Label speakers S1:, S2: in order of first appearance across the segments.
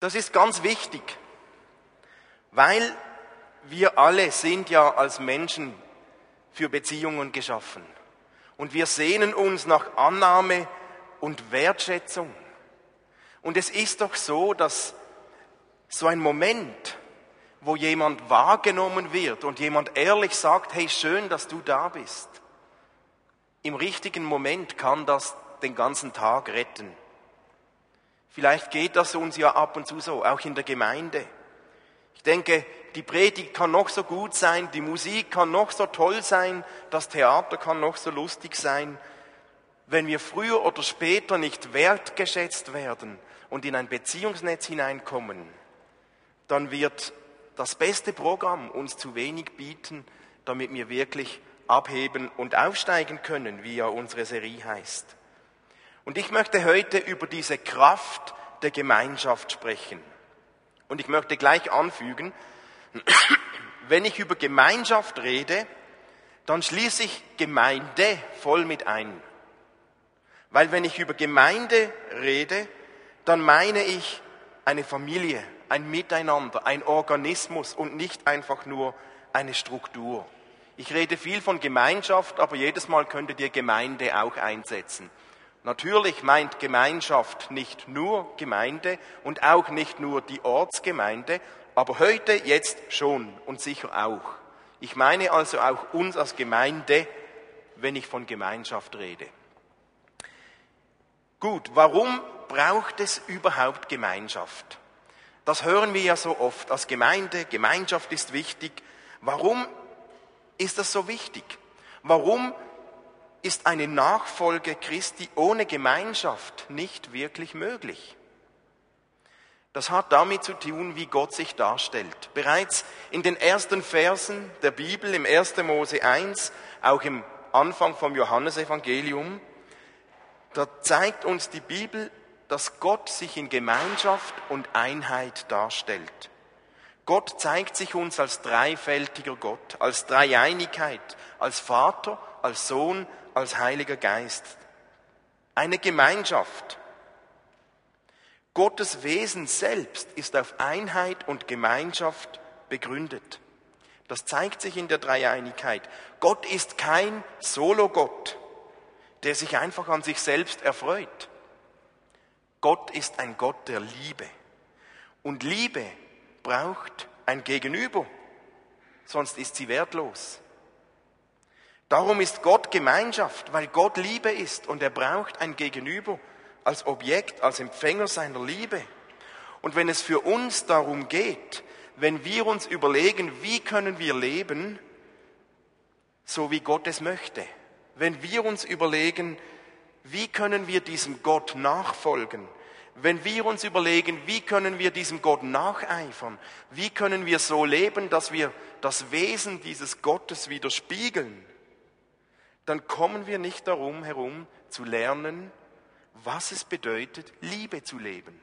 S1: Das ist ganz wichtig, weil wir alle sind ja als Menschen für Beziehungen geschaffen. Und wir sehnen uns nach Annahme und Wertschätzung. Und es ist doch so, dass so ein Moment, wo jemand wahrgenommen wird und jemand ehrlich sagt, hey, schön, dass du da bist. Im richtigen Moment kann das den ganzen Tag retten. Vielleicht geht das uns ja ab und zu so, auch in der Gemeinde. Ich denke, die Predigt kann noch so gut sein, die Musik kann noch so toll sein, das Theater kann noch so lustig sein. Wenn wir früher oder später nicht wertgeschätzt werden und in ein Beziehungsnetz hineinkommen, dann wird das beste Programm uns zu wenig bieten, damit wir wirklich abheben und aufsteigen können, wie ja unsere Serie heißt. Und ich möchte heute über diese Kraft der Gemeinschaft sprechen. Und ich möchte gleich anfügen, wenn ich über Gemeinschaft rede, dann schließe ich Gemeinde voll mit ein. Weil wenn ich über Gemeinde rede, dann meine ich eine Familie, ein Miteinander, ein Organismus und nicht einfach nur eine Struktur. Ich rede viel von Gemeinschaft, aber jedes Mal könntet ihr Gemeinde auch einsetzen. Natürlich meint Gemeinschaft nicht nur Gemeinde und auch nicht nur die Ortsgemeinde, aber heute, jetzt schon und sicher auch. Ich meine also auch uns als Gemeinde, wenn ich von Gemeinschaft rede. Gut, warum braucht es überhaupt Gemeinschaft? Das hören wir ja so oft als Gemeinde. Gemeinschaft ist wichtig. Warum ist das so wichtig? Warum ist eine Nachfolge Christi ohne Gemeinschaft nicht wirklich möglich? Das hat damit zu tun, wie Gott sich darstellt. Bereits in den ersten Versen der Bibel, im 1. Mose 1, auch im Anfang vom Johannesevangelium, da zeigt uns die Bibel dass Gott sich in Gemeinschaft und Einheit darstellt. Gott zeigt sich uns als dreifältiger Gott, als Dreieinigkeit, als Vater, als Sohn, als Heiliger Geist. Eine Gemeinschaft. Gottes Wesen selbst ist auf Einheit und Gemeinschaft begründet. Das zeigt sich in der Dreieinigkeit. Gott ist kein Solo-Gott, der sich einfach an sich selbst erfreut. Gott ist ein Gott der Liebe. Und Liebe braucht ein Gegenüber, sonst ist sie wertlos. Darum ist Gott Gemeinschaft, weil Gott Liebe ist und er braucht ein Gegenüber als Objekt, als Empfänger seiner Liebe. Und wenn es für uns darum geht, wenn wir uns überlegen, wie können wir leben, so wie Gott es möchte, wenn wir uns überlegen, wie können wir diesem Gott nachfolgen? Wenn wir uns überlegen, wie können wir diesem Gott nacheifern? Wie können wir so leben, dass wir das Wesen dieses Gottes widerspiegeln? Dann kommen wir nicht darum herum zu lernen, was es bedeutet, Liebe zu leben.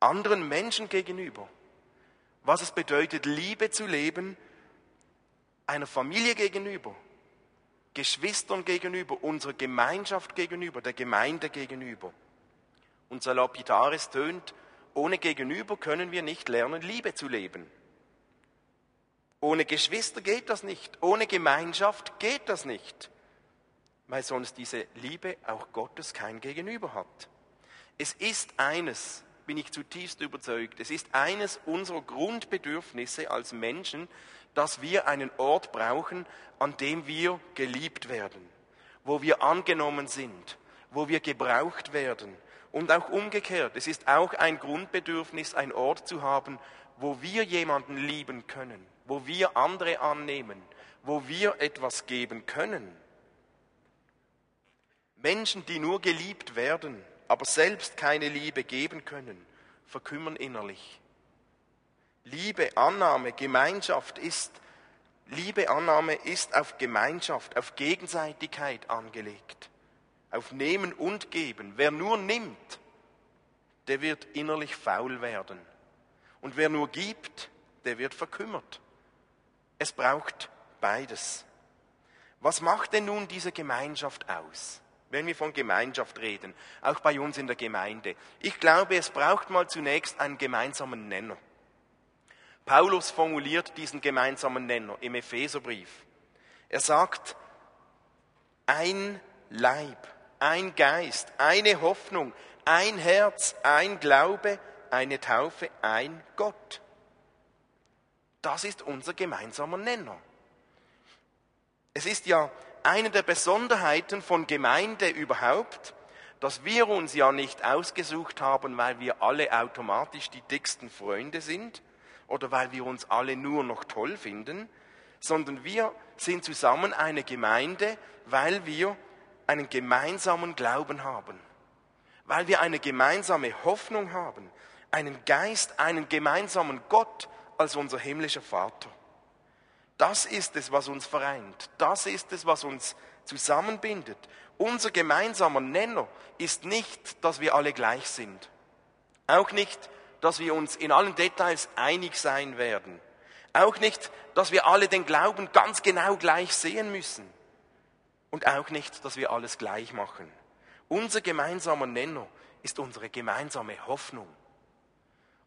S1: Anderen Menschen gegenüber. Was es bedeutet, Liebe zu leben, einer Familie gegenüber, Geschwistern gegenüber, unserer Gemeinschaft gegenüber, der Gemeinde gegenüber. Unser Lapitaris tönt, ohne Gegenüber können wir nicht lernen, Liebe zu leben. Ohne Geschwister geht das nicht, ohne Gemeinschaft geht das nicht, weil sonst diese Liebe auch Gottes kein Gegenüber hat. Es ist eines, bin ich zutiefst überzeugt, es ist eines unserer Grundbedürfnisse als Menschen, dass wir einen Ort brauchen, an dem wir geliebt werden, wo wir angenommen sind, wo wir gebraucht werden. Und auch umgekehrt, es ist auch ein Grundbedürfnis, einen Ort zu haben, wo wir jemanden lieben können, wo wir andere annehmen, wo wir etwas geben können. Menschen, die nur geliebt werden, aber selbst keine Liebe geben können, verkümmern innerlich. Liebe, Annahme, Gemeinschaft ist, Liebe, Annahme ist auf Gemeinschaft, auf Gegenseitigkeit angelegt, auf Nehmen und Geben. Wer nur nimmt, der wird innerlich faul werden. Und wer nur gibt, der wird verkümmert. Es braucht beides. Was macht denn nun diese Gemeinschaft aus? wenn wir von Gemeinschaft reden, auch bei uns in der Gemeinde. Ich glaube, es braucht mal zunächst einen gemeinsamen Nenner. Paulus formuliert diesen gemeinsamen Nenner im Epheserbrief. Er sagt, ein Leib, ein Geist, eine Hoffnung, ein Herz, ein Glaube, eine Taufe, ein Gott. Das ist unser gemeinsamer Nenner. Es ist ja eine der Besonderheiten von Gemeinde überhaupt, dass wir uns ja nicht ausgesucht haben, weil wir alle automatisch die dicksten Freunde sind oder weil wir uns alle nur noch toll finden, sondern wir sind zusammen eine Gemeinde, weil wir einen gemeinsamen Glauben haben, weil wir eine gemeinsame Hoffnung haben, einen Geist, einen gemeinsamen Gott als unser himmlischer Vater. Das ist es, was uns vereint. Das ist es, was uns zusammenbindet. Unser gemeinsamer Nenner ist nicht, dass wir alle gleich sind. Auch nicht, dass wir uns in allen Details einig sein werden. Auch nicht, dass wir alle den Glauben ganz genau gleich sehen müssen. Und auch nicht, dass wir alles gleich machen. Unser gemeinsamer Nenner ist unsere gemeinsame Hoffnung.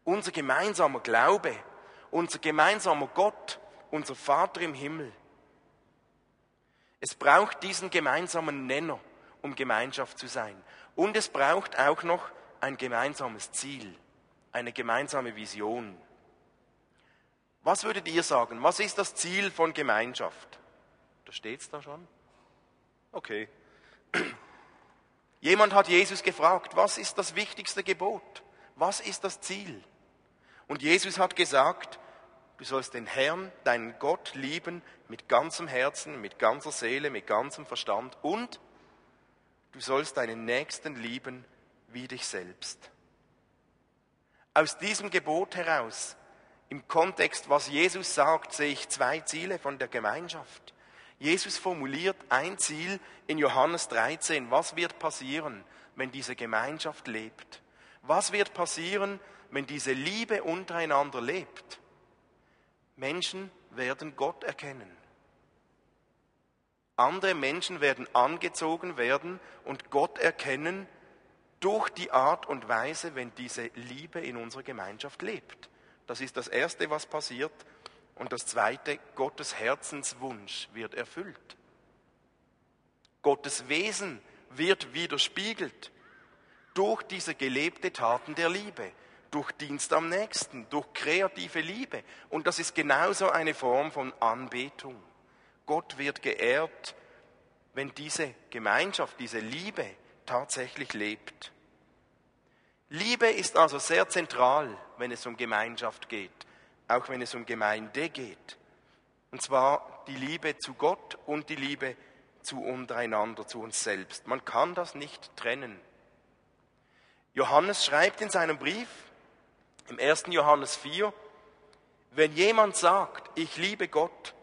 S1: Unser gemeinsamer Glaube, unser gemeinsamer Gott, unser Vater im Himmel. Es braucht diesen gemeinsamen Nenner, um Gemeinschaft zu sein. Und es braucht auch noch ein gemeinsames Ziel, eine gemeinsame Vision. Was würdet ihr sagen? Was ist das Ziel von Gemeinschaft? Da steht es da schon. Okay. Jemand hat Jesus gefragt, was ist das wichtigste Gebot? Was ist das Ziel? Und Jesus hat gesagt, Du sollst den Herrn, deinen Gott, lieben mit ganzem Herzen, mit ganzer Seele, mit ganzem Verstand und du sollst deinen Nächsten lieben wie dich selbst. Aus diesem Gebot heraus, im Kontext, was Jesus sagt, sehe ich zwei Ziele von der Gemeinschaft. Jesus formuliert ein Ziel in Johannes 13. Was wird passieren, wenn diese Gemeinschaft lebt? Was wird passieren, wenn diese Liebe untereinander lebt? Menschen werden Gott erkennen. Andere Menschen werden angezogen werden und Gott erkennen durch die Art und Weise, wenn diese Liebe in unserer Gemeinschaft lebt. Das ist das Erste, was passiert. Und das Zweite, Gottes Herzenswunsch wird erfüllt. Gottes Wesen wird widerspiegelt durch diese gelebte Taten der Liebe durch Dienst am Nächsten, durch kreative Liebe. Und das ist genauso eine Form von Anbetung. Gott wird geehrt, wenn diese Gemeinschaft, diese Liebe tatsächlich lebt. Liebe ist also sehr zentral, wenn es um Gemeinschaft geht, auch wenn es um Gemeinde geht. Und zwar die Liebe zu Gott und die Liebe zu untereinander, zu uns selbst. Man kann das nicht trennen. Johannes schreibt in seinem Brief, im 1. Johannes 4, wenn jemand sagt, ich liebe Gott,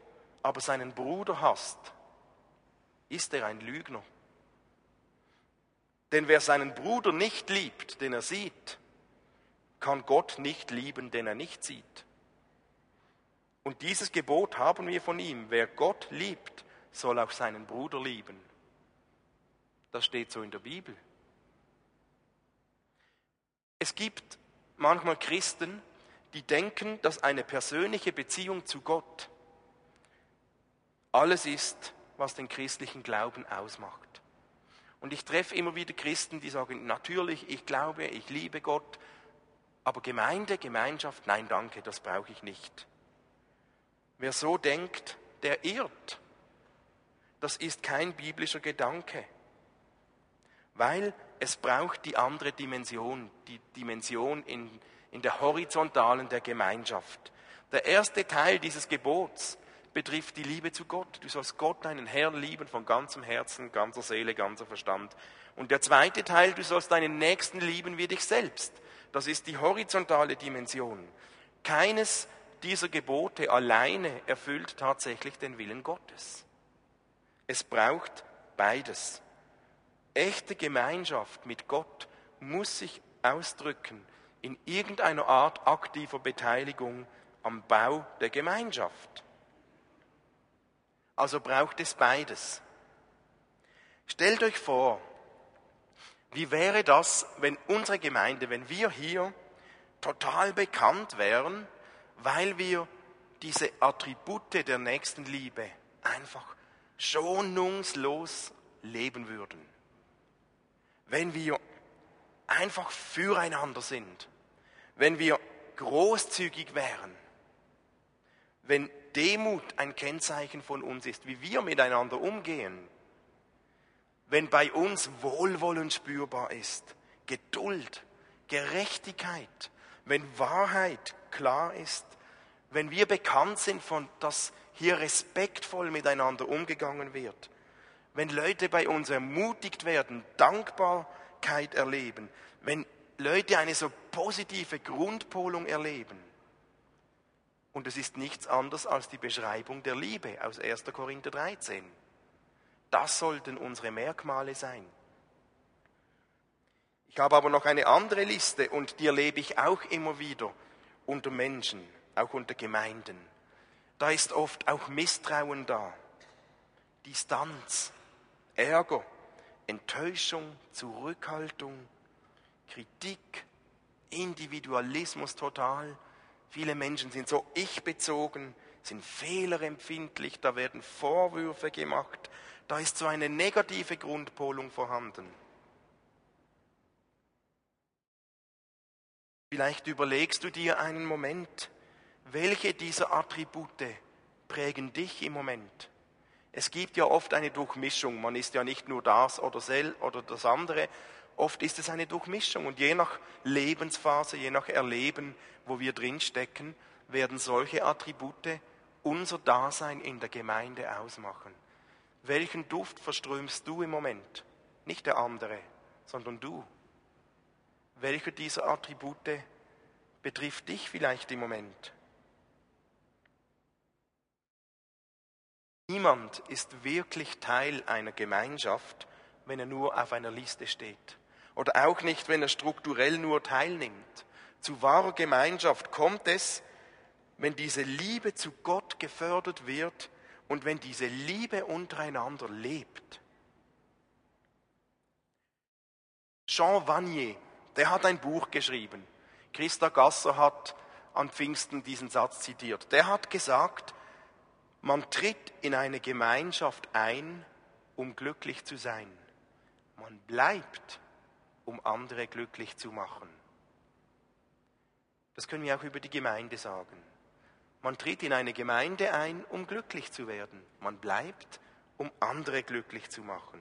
S1: aber seinen Bruder hasst, ist er ein Lügner. Denn wer seinen Bruder nicht liebt, den er sieht, kann Gott nicht lieben, den er nicht sieht. Und dieses Gebot haben wir von ihm. Wer Gott liebt, soll auch seinen Bruder lieben. Das steht so in der Bibel. Es gibt manchmal Christen, die denken, dass eine persönliche Beziehung zu Gott alles ist, was den christlichen Glauben ausmacht. Und ich treffe immer wieder Christen, die sagen, natürlich, ich glaube, ich liebe Gott, aber Gemeinde, Gemeinschaft, nein, danke, das brauche ich nicht. Wer so denkt, der irrt. Das ist kein biblischer Gedanke, weil es braucht die andere Dimension, die Dimension in, in der horizontalen der Gemeinschaft. Der erste Teil dieses Gebots betrifft die Liebe zu Gott. Du sollst Gott, deinen Herrn, lieben von ganzem Herzen, ganzer Seele, ganzer Verstand. Und der zweite Teil, du sollst deinen Nächsten lieben wie dich selbst. Das ist die horizontale Dimension. Keines dieser Gebote alleine erfüllt tatsächlich den Willen Gottes. Es braucht beides. Echte Gemeinschaft mit Gott muss sich ausdrücken in irgendeiner Art aktiver Beteiligung am Bau der Gemeinschaft. Also braucht es beides. Stellt euch vor, Wie wäre das, wenn unsere Gemeinde, wenn wir hier total bekannt wären, weil wir diese Attribute der Nächstenliebe einfach schonungslos leben würden? Wenn wir einfach füreinander sind, wenn wir großzügig wären, wenn Demut ein Kennzeichen von uns ist, wie wir miteinander umgehen, wenn bei uns Wohlwollen spürbar ist, Geduld, Gerechtigkeit, wenn Wahrheit klar ist, wenn wir bekannt sind von, dass hier respektvoll miteinander umgegangen wird, wenn Leute bei uns ermutigt werden, Dankbarkeit erleben, wenn Leute eine so positive Grundpolung erleben. Und es ist nichts anderes als die Beschreibung der Liebe aus 1. Korinther 13. Das sollten unsere Merkmale sein. Ich habe aber noch eine andere Liste und die erlebe ich auch immer wieder unter Menschen, auch unter Gemeinden. Da ist oft auch Misstrauen da, Distanz, Ärger, Enttäuschung, Zurückhaltung, Kritik, Individualismus total. Viele Menschen sind so ich-bezogen, sind fehlerempfindlich, da werden Vorwürfe gemacht, da ist so eine negative Grundpolung vorhanden. Vielleicht überlegst du dir einen Moment, welche dieser Attribute prägen dich im Moment? Es gibt ja oft eine Durchmischung. Man ist ja nicht nur das oder sel oder das andere. Oft ist es eine Durchmischung. Und je nach Lebensphase, je nach Erleben, wo wir drinstecken, werden solche Attribute unser Dasein in der Gemeinde ausmachen. Welchen Duft verströmst du im Moment? Nicht der andere, sondern du. Welcher dieser Attribute betrifft dich vielleicht im Moment? Niemand ist wirklich Teil einer Gemeinschaft, wenn er nur auf einer Liste steht. Oder auch nicht, wenn er strukturell nur teilnimmt. Zu wahrer Gemeinschaft kommt es, wenn diese Liebe zu Gott gefördert wird und wenn diese Liebe untereinander lebt. Jean Vanier, der hat ein Buch geschrieben. Christa Gasser hat an Pfingsten diesen Satz zitiert. Der hat gesagt, man tritt in eine Gemeinschaft ein, um glücklich zu sein. Man bleibt, um andere glücklich zu machen. Das können wir auch über die Gemeinde sagen. Man tritt in eine Gemeinde ein, um glücklich zu werden. Man bleibt, um andere glücklich zu machen.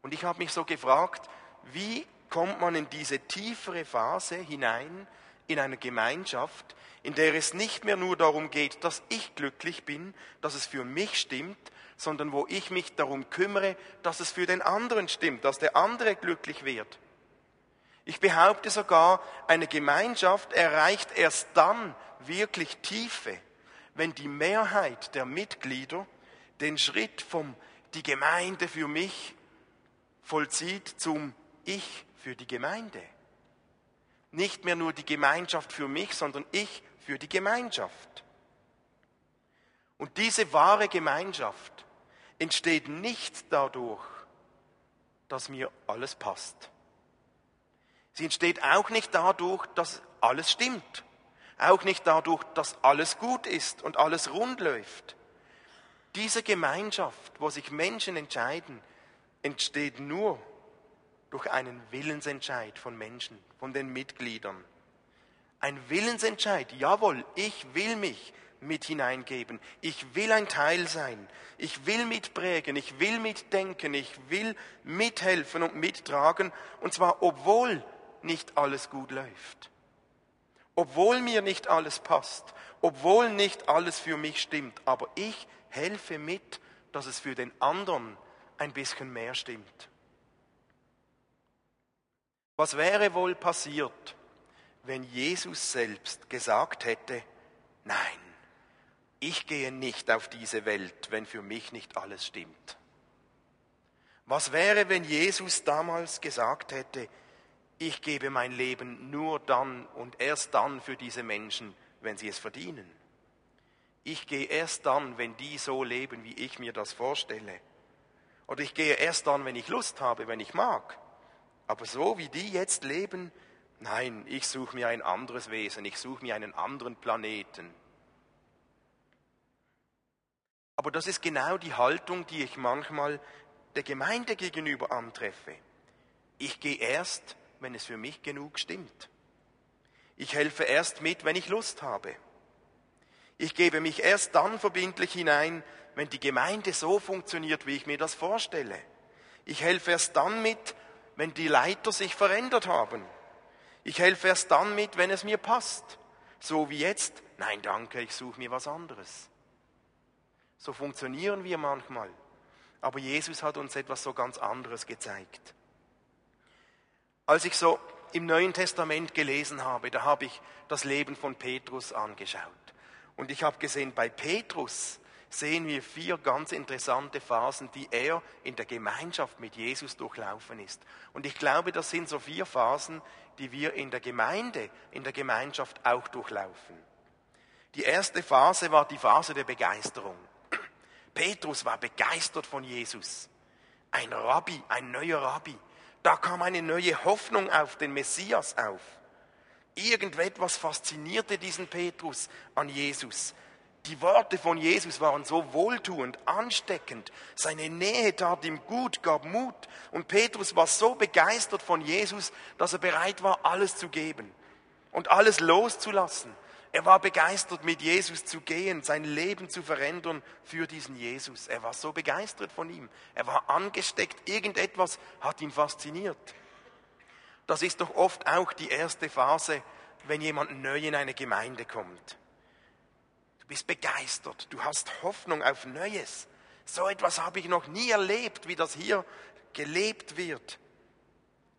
S1: Und ich habe mich so gefragt, wie kommt man in diese tiefere Phase hinein in einer Gemeinschaft, in der es nicht mehr nur darum geht, dass ich glücklich bin, dass es für mich stimmt, sondern wo ich mich darum kümmere, dass es für den anderen stimmt, dass der andere glücklich wird. Ich behaupte sogar, eine Gemeinschaft erreicht erst dann wirklich Tiefe, wenn die Mehrheit der Mitglieder den Schritt vom die Gemeinde für mich vollzieht zum Ich für die Gemeinde. Nicht mehr nur die Gemeinschaft für mich, sondern ich für die Gemeinschaft. Und diese wahre Gemeinschaft entsteht nicht dadurch, dass mir alles passt. Sie entsteht auch nicht dadurch, dass alles stimmt. Auch nicht dadurch, dass alles gut ist und alles rund läuft. Diese Gemeinschaft, wo sich Menschen entscheiden, entsteht nur durch einen Willensentscheid von Menschen, von den Mitgliedern. Ein Willensentscheid, jawohl, ich will mich mit hineingeben, ich will ein Teil sein, ich will mitprägen, ich will mitdenken, ich will mithelfen und mittragen, und zwar obwohl nicht alles gut läuft, obwohl mir nicht alles passt, obwohl nicht alles für mich stimmt, aber ich helfe mit, dass es für den anderen ein bisschen mehr stimmt. Was wäre wohl passiert, wenn Jesus selbst gesagt hätte, nein, ich gehe nicht auf diese Welt, wenn für mich nicht alles stimmt? Was wäre, wenn Jesus damals gesagt hätte, ich gebe mein Leben nur dann und erst dann für diese Menschen, wenn sie es verdienen? Ich gehe erst dann, wenn die so leben, wie ich mir das vorstelle. Oder ich gehe erst dann, wenn ich Lust habe, wenn ich mag. Aber so wie die jetzt leben, nein, ich suche mir ein anderes Wesen, ich suche mir einen anderen Planeten. Aber das ist genau die Haltung, die ich manchmal der Gemeinde gegenüber antreffe. Ich gehe erst, wenn es für mich genug stimmt. Ich helfe erst mit, wenn ich Lust habe. Ich gebe mich erst dann verbindlich hinein, wenn die Gemeinde so funktioniert, wie ich mir das vorstelle. Ich helfe erst dann mit, wenn die Leiter sich verändert haben. Ich helfe erst dann mit, wenn es mir passt. So wie jetzt, nein danke, ich suche mir was anderes. So funktionieren wir manchmal. Aber Jesus hat uns etwas so ganz anderes gezeigt. Als ich so im Neuen Testament gelesen habe, da habe ich das Leben von Petrus angeschaut. Und ich habe gesehen, bei Petrus sehen wir vier ganz interessante Phasen, die er in der Gemeinschaft mit Jesus durchlaufen ist. Und ich glaube, das sind so vier Phasen, die wir in der Gemeinde, in der Gemeinschaft auch durchlaufen. Die erste Phase war die Phase der Begeisterung. Petrus war begeistert von Jesus. Ein Rabbi, ein neuer Rabbi. Da kam eine neue Hoffnung auf den Messias auf. Irgendetwas faszinierte diesen Petrus an Jesus. Die Worte von Jesus waren so wohltuend, ansteckend. Seine Nähe tat ihm gut, gab Mut. Und Petrus war so begeistert von Jesus, dass er bereit war, alles zu geben und alles loszulassen. Er war begeistert, mit Jesus zu gehen, sein Leben zu verändern für diesen Jesus. Er war so begeistert von ihm. Er war angesteckt. Irgendetwas hat ihn fasziniert. Das ist doch oft auch die erste Phase, wenn jemand neu in eine Gemeinde kommt bist begeistert, du hast Hoffnung auf Neues. So etwas habe ich noch nie erlebt, wie das hier gelebt wird.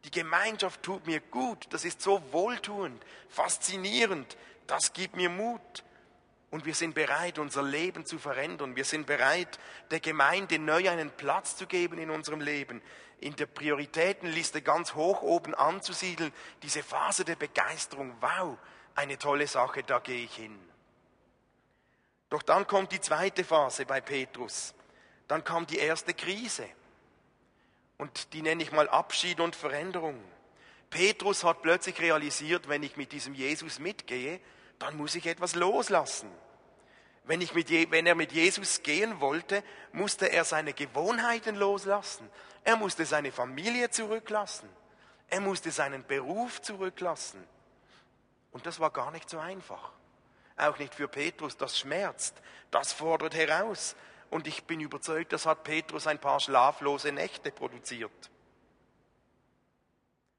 S1: Die Gemeinschaft tut mir gut, das ist so wohltuend, faszinierend, das gibt mir Mut. Und wir sind bereit, unser Leben zu verändern. Wir sind bereit, der Gemeinde neu einen Platz zu geben in unserem Leben, in der Prioritätenliste ganz hoch oben anzusiedeln. Diese Phase der Begeisterung, wow, eine tolle Sache, da gehe ich hin. Doch dann kommt die zweite Phase bei Petrus. Dann kam die erste Krise. Und die nenne ich mal Abschied und Veränderung. Petrus hat plötzlich realisiert, wenn ich mit diesem Jesus mitgehe, dann muss ich etwas loslassen. Wenn, ich mit, wenn er mit Jesus gehen wollte, musste er seine Gewohnheiten loslassen. Er musste seine Familie zurücklassen. Er musste seinen Beruf zurücklassen. Und das war gar nicht so einfach auch nicht für Petrus, das schmerzt, das fordert heraus. Und ich bin überzeugt, das hat Petrus ein paar schlaflose Nächte produziert.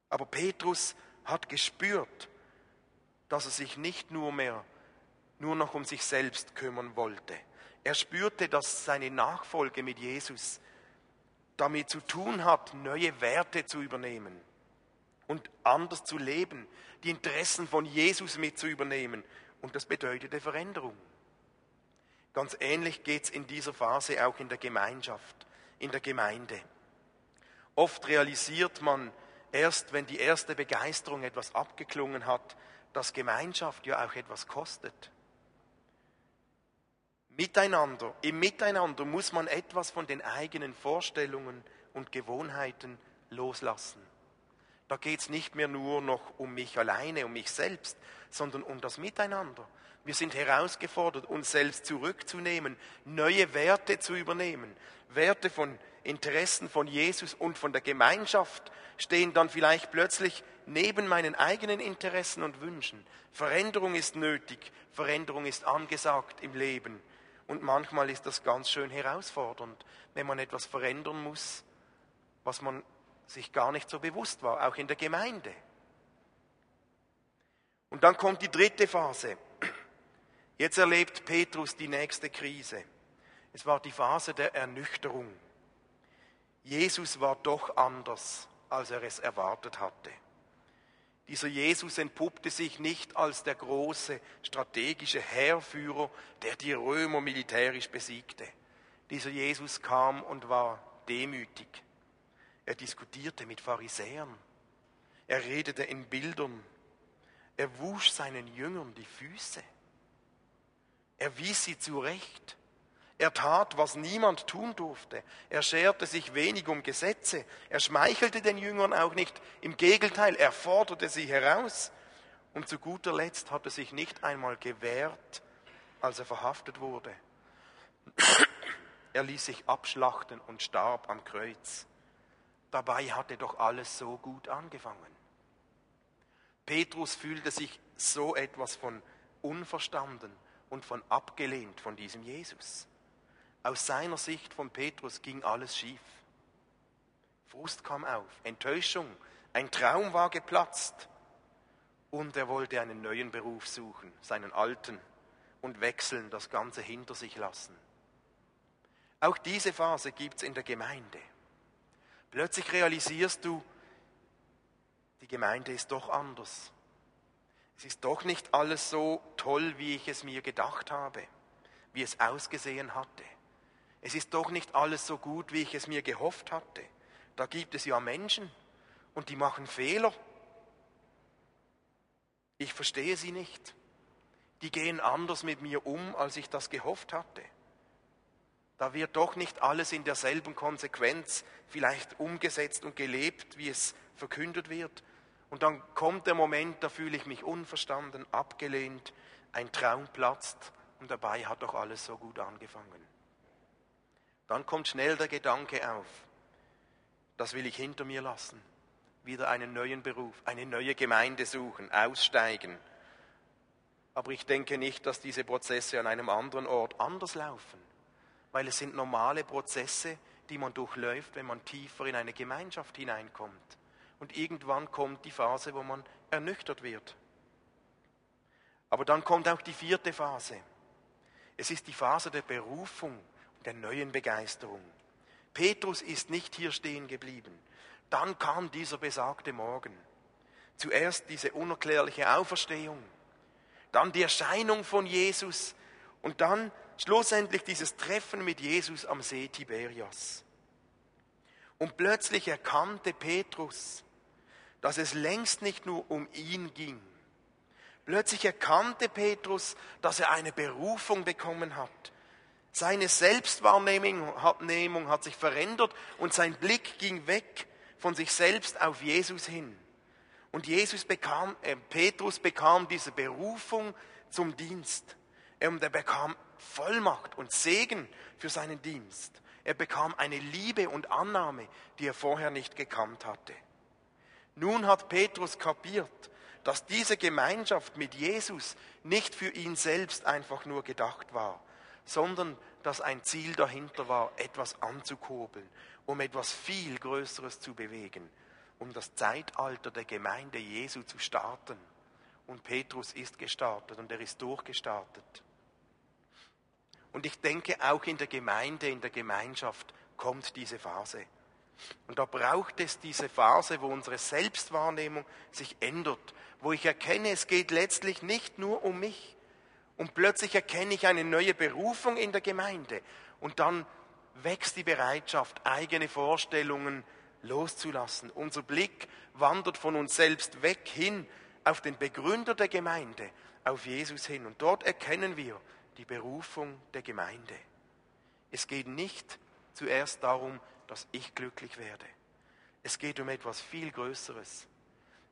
S1: Aber Petrus hat gespürt, dass er sich nicht nur mehr, nur noch um sich selbst kümmern wollte. Er spürte, dass seine Nachfolge mit Jesus damit zu tun hat, neue Werte zu übernehmen und anders zu leben, die Interessen von Jesus mit zu übernehmen und das bedeutete Veränderung. Ganz ähnlich geht es in dieser Phase auch in der Gemeinschaft, in der Gemeinde. Oft realisiert man erst, wenn die erste Begeisterung etwas abgeklungen hat, dass Gemeinschaft ja auch etwas kostet. Miteinander, im Miteinander muss man etwas von den eigenen Vorstellungen und Gewohnheiten loslassen. Da geht es nicht mehr nur noch um mich alleine, um mich selbst, sondern um das Miteinander. Wir sind herausgefordert, uns selbst zurückzunehmen, neue Werte zu übernehmen. Werte von Interessen von Jesus und von der Gemeinschaft stehen dann vielleicht plötzlich neben meinen eigenen Interessen und Wünschen. Veränderung ist nötig, Veränderung ist angesagt im Leben. Und manchmal ist das ganz schön herausfordernd, wenn man etwas verändern muss, was man sich gar nicht so bewusst war, auch in der Gemeinde. Und dann kommt die dritte Phase. Jetzt erlebt Petrus die nächste Krise. Es war die Phase der Ernüchterung. Jesus war doch anders, als er es erwartet hatte. Dieser Jesus entpuppte sich nicht als der große strategische Heerführer, der die Römer militärisch besiegte. Dieser Jesus kam und war demütig. Er diskutierte mit Pharisäern. Er redete in Bildern. Er wusch seinen Jüngern die Füße. Er wies sie zurecht. Er tat, was niemand tun durfte. Er scherte sich wenig um Gesetze. Er schmeichelte den Jüngern auch nicht. Im Gegenteil, er forderte sie heraus. Und zu guter Letzt hat er sich nicht einmal gewehrt, als er verhaftet wurde. Er ließ sich abschlachten und starb am Kreuz. Dabei hatte doch alles so gut angefangen. Petrus fühlte sich so etwas von unverstanden und von abgelehnt von diesem Jesus. Aus seiner Sicht von Petrus ging alles schief. Frust kam auf, Enttäuschung, ein Traum war geplatzt und er wollte einen neuen Beruf suchen, seinen alten, und wechseln, das Ganze hinter sich lassen. Auch diese Phase gibt es in der Gemeinde. Plötzlich realisierst du, die Gemeinde ist doch anders. Es ist doch nicht alles so toll, wie ich es mir gedacht habe, wie es ausgesehen hatte. Es ist doch nicht alles so gut, wie ich es mir gehofft hatte. Da gibt es ja Menschen und die machen Fehler. Ich verstehe sie nicht. Die gehen anders mit mir um, als ich das gehofft hatte. Da wird doch nicht alles in derselben Konsequenz vielleicht umgesetzt und gelebt, wie es verkündet wird. Und dann kommt der Moment, da fühle ich mich unverstanden, abgelehnt, ein Traum platzt und dabei hat doch alles so gut angefangen. Dann kommt schnell der Gedanke auf, das will ich hinter mir lassen, wieder einen neuen Beruf, eine neue Gemeinde suchen, aussteigen. Aber ich denke nicht, dass diese Prozesse an einem anderen Ort anders laufen, weil es sind normale Prozesse, die man durchläuft, wenn man tiefer in eine Gemeinschaft hineinkommt. Und irgendwann kommt die Phase, wo man ernüchtert wird. Aber dann kommt auch die vierte Phase. Es ist die Phase der Berufung, der neuen Begeisterung. Petrus ist nicht hier stehen geblieben. Dann kam dieser besagte Morgen. Zuerst diese unerklärliche Auferstehung, dann die Erscheinung von Jesus und dann schlussendlich dieses Treffen mit Jesus am See Tiberias. Und plötzlich erkannte Petrus, dass es längst nicht nur um ihn ging. Plötzlich erkannte Petrus, dass er eine Berufung bekommen hat, seine Selbstwahrnehmung hat sich verändert und sein Blick ging weg von sich selbst auf Jesus hin. Und Jesus bekam, äh, Petrus bekam diese Berufung zum Dienst. Und er bekam Vollmacht und Segen für seinen Dienst. Er bekam eine Liebe und Annahme, die er vorher nicht gekannt hatte. Nun hat Petrus kapiert, dass diese Gemeinschaft mit Jesus nicht für ihn selbst einfach nur gedacht war, sondern dass ein Ziel dahinter war, etwas anzukurbeln, um etwas viel Größeres zu bewegen, um das Zeitalter der Gemeinde Jesu zu starten. Und Petrus ist gestartet und er ist durchgestartet. Und ich denke, auch in der Gemeinde, in der Gemeinschaft kommt diese Phase. Und da braucht es diese Phase, wo unsere Selbstwahrnehmung sich ändert, wo ich erkenne, es geht letztlich nicht nur um mich, und plötzlich erkenne ich eine neue Berufung in der Gemeinde. Und dann wächst die Bereitschaft, eigene Vorstellungen loszulassen. Unser Blick wandert von uns selbst weg hin auf den Begründer der Gemeinde, auf Jesus hin. Und dort erkennen wir die Berufung der Gemeinde. Es geht nicht zuerst darum, dass ich glücklich werde. Es geht um etwas viel Größeres.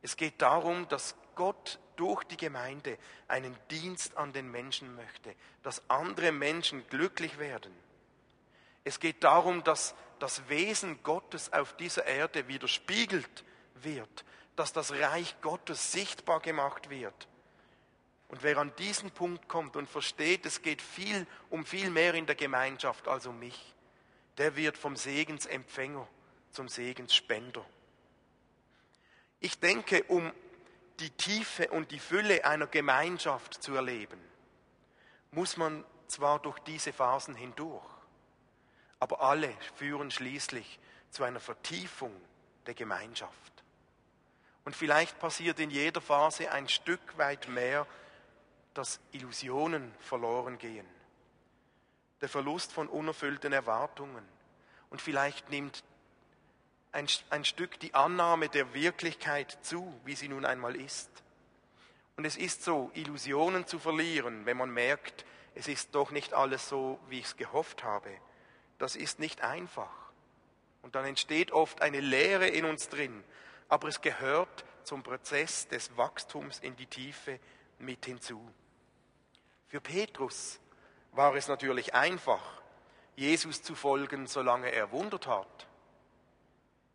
S1: Es geht darum, dass Gott durch die Gemeinde einen Dienst an den Menschen möchte, dass andere Menschen glücklich werden. Es geht darum, dass das Wesen Gottes auf dieser Erde widerspiegelt wird, dass das Reich Gottes sichtbar gemacht wird. Und wer an diesen Punkt kommt und versteht, es geht viel um viel mehr in der Gemeinschaft als um mich, der wird vom Segensempfänger zum Segensspender. Ich denke, um die Tiefe und die Fülle einer Gemeinschaft zu erleben, muss man zwar durch diese Phasen hindurch, aber alle führen schließlich zu einer Vertiefung der Gemeinschaft. Und vielleicht passiert in jeder Phase ein Stück weit mehr, dass Illusionen verloren gehen, der Verlust von unerfüllten Erwartungen und vielleicht nimmt ein, ein Stück die Annahme der Wirklichkeit zu, wie sie nun einmal ist. Und es ist so, Illusionen zu verlieren, wenn man merkt, es ist doch nicht alles so, wie ich es gehofft habe. Das ist nicht einfach. Und dann entsteht oft eine Leere in uns drin. Aber es gehört zum Prozess des Wachstums in die Tiefe mit hinzu. Für Petrus war es natürlich einfach, Jesus zu folgen, solange er Wunder tat.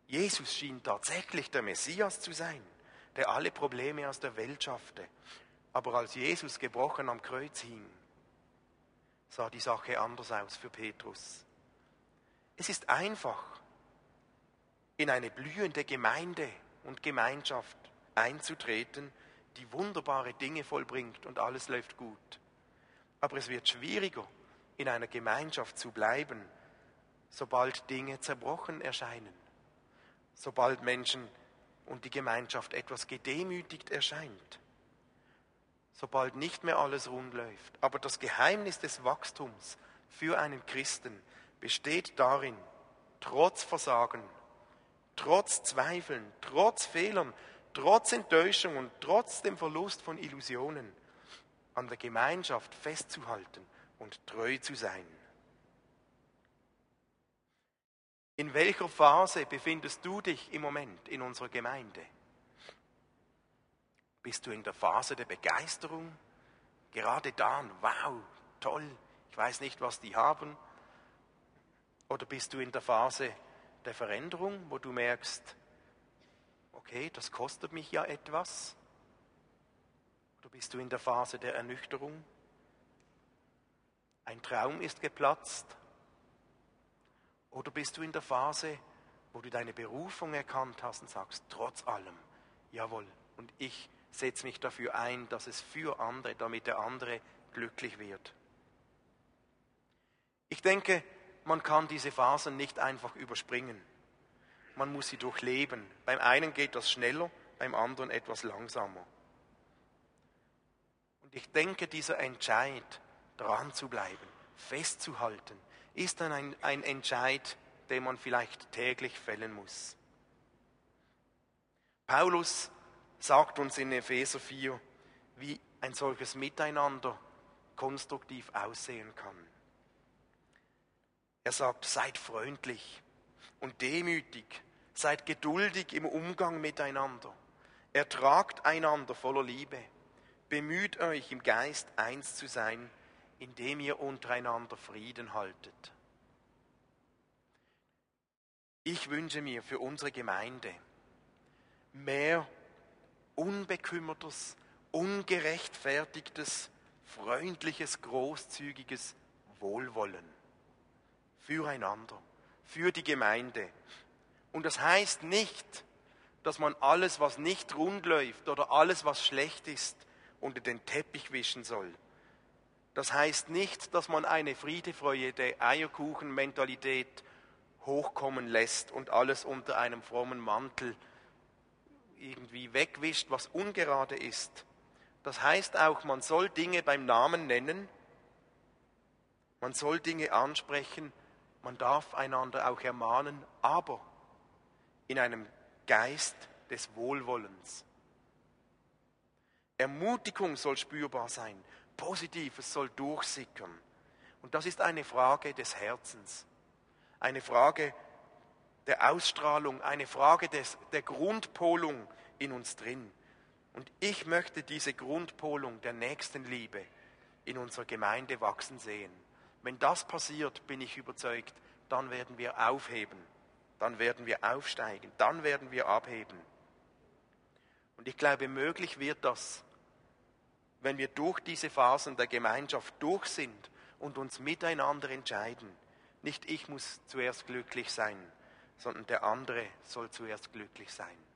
S1: Jesus schien tatsächlich der Messias zu sein, der alle Probleme aus der Welt schaffte. Aber als Jesus gebrochen am Kreuz hing, sah die Sache anders aus für Petrus. Es ist einfach, in eine blühende Gemeinde und Gemeinschaft einzutreten, die wunderbare Dinge vollbringt und alles läuft gut. Aber es wird schwieriger, in einer Gemeinschaft zu bleiben, sobald Dinge zerbrochen erscheinen, sobald Menschen und die Gemeinschaft etwas gedemütigt erscheint, sobald nicht mehr alles rund läuft. Aber das Geheimnis des Wachstums für einen Christen besteht darin, trotz Versagen, trotz Zweifeln, trotz Fehlern, trotz Enttäuschung und trotz dem Verlust von Illusionen an der Gemeinschaft festzuhalten und treu zu sein. In welcher Phase befindest du dich im Moment in unserer Gemeinde? Bist du in der Phase der Begeisterung? Gerade dann, wow, toll, ich weiß nicht, was die haben. Oder bist du in der Phase der Veränderung, wo du merkst, okay, das kostet mich ja etwas? Oder bist du in der Phase der Ernüchterung? Ein Traum ist geplatzt? Oder bist du in der Phase, wo du deine Berufung erkannt hast und sagst, trotz allem, jawohl, und ich setze mich dafür ein, dass es für andere, damit der andere glücklich wird. Ich denke, man kann diese Phasen nicht einfach überspringen. Man muss sie durchleben. Beim einen geht das schneller, beim anderen etwas langsamer. Und ich denke, dieser Entscheid, dran zu bleiben, festzuhalten, ist dann ein, ein Entscheid, den man vielleicht täglich fällen muss. Paulus sagt uns in Epheser 4, wie ein solches Miteinander konstruktiv aussehen kann. Er sagt, seid freundlich und demütig, seid geduldig im Umgang miteinander, ertragt einander voller Liebe, bemüht euch im Geist eins zu sein, indem ihr untereinander Frieden haltet. Ich wünsche mir für unsere Gemeinde mehr unbekümmertes, ungerechtfertigtes, freundliches, großzügiges Wohlwollen füreinander, für die Gemeinde. Und das heißt nicht, dass man alles, was nicht rund läuft oder alles, was schlecht ist, unter den Teppich wischen soll. Das heißt nicht, dass man eine Friedefreude, Eierkuchen-Mentalität hochkommen lässt und alles unter einem frommen Mantel irgendwie wegwischt, was ungerade ist. Das heißt auch, man soll Dinge beim Namen nennen, man soll Dinge ansprechen, man darf einander auch ermahnen, aber in einem Geist des Wohlwollens. Ermutigung soll spürbar sein, Positives soll durchsickern. Und das ist eine Frage des Herzens, eine Frage der Ausstrahlung, eine Frage des, der Grundpolung in uns drin. Und ich möchte diese Grundpolung der Nächstenliebe in unserer Gemeinde wachsen sehen. Wenn das passiert, bin ich überzeugt, dann werden wir aufheben, dann werden wir aufsteigen, dann werden wir abheben. Und ich glaube, möglich wird das, wenn wir durch diese Phasen der Gemeinschaft durch sind und uns miteinander entscheiden. Nicht ich muss zuerst glücklich sein, sondern der andere soll zuerst glücklich sein.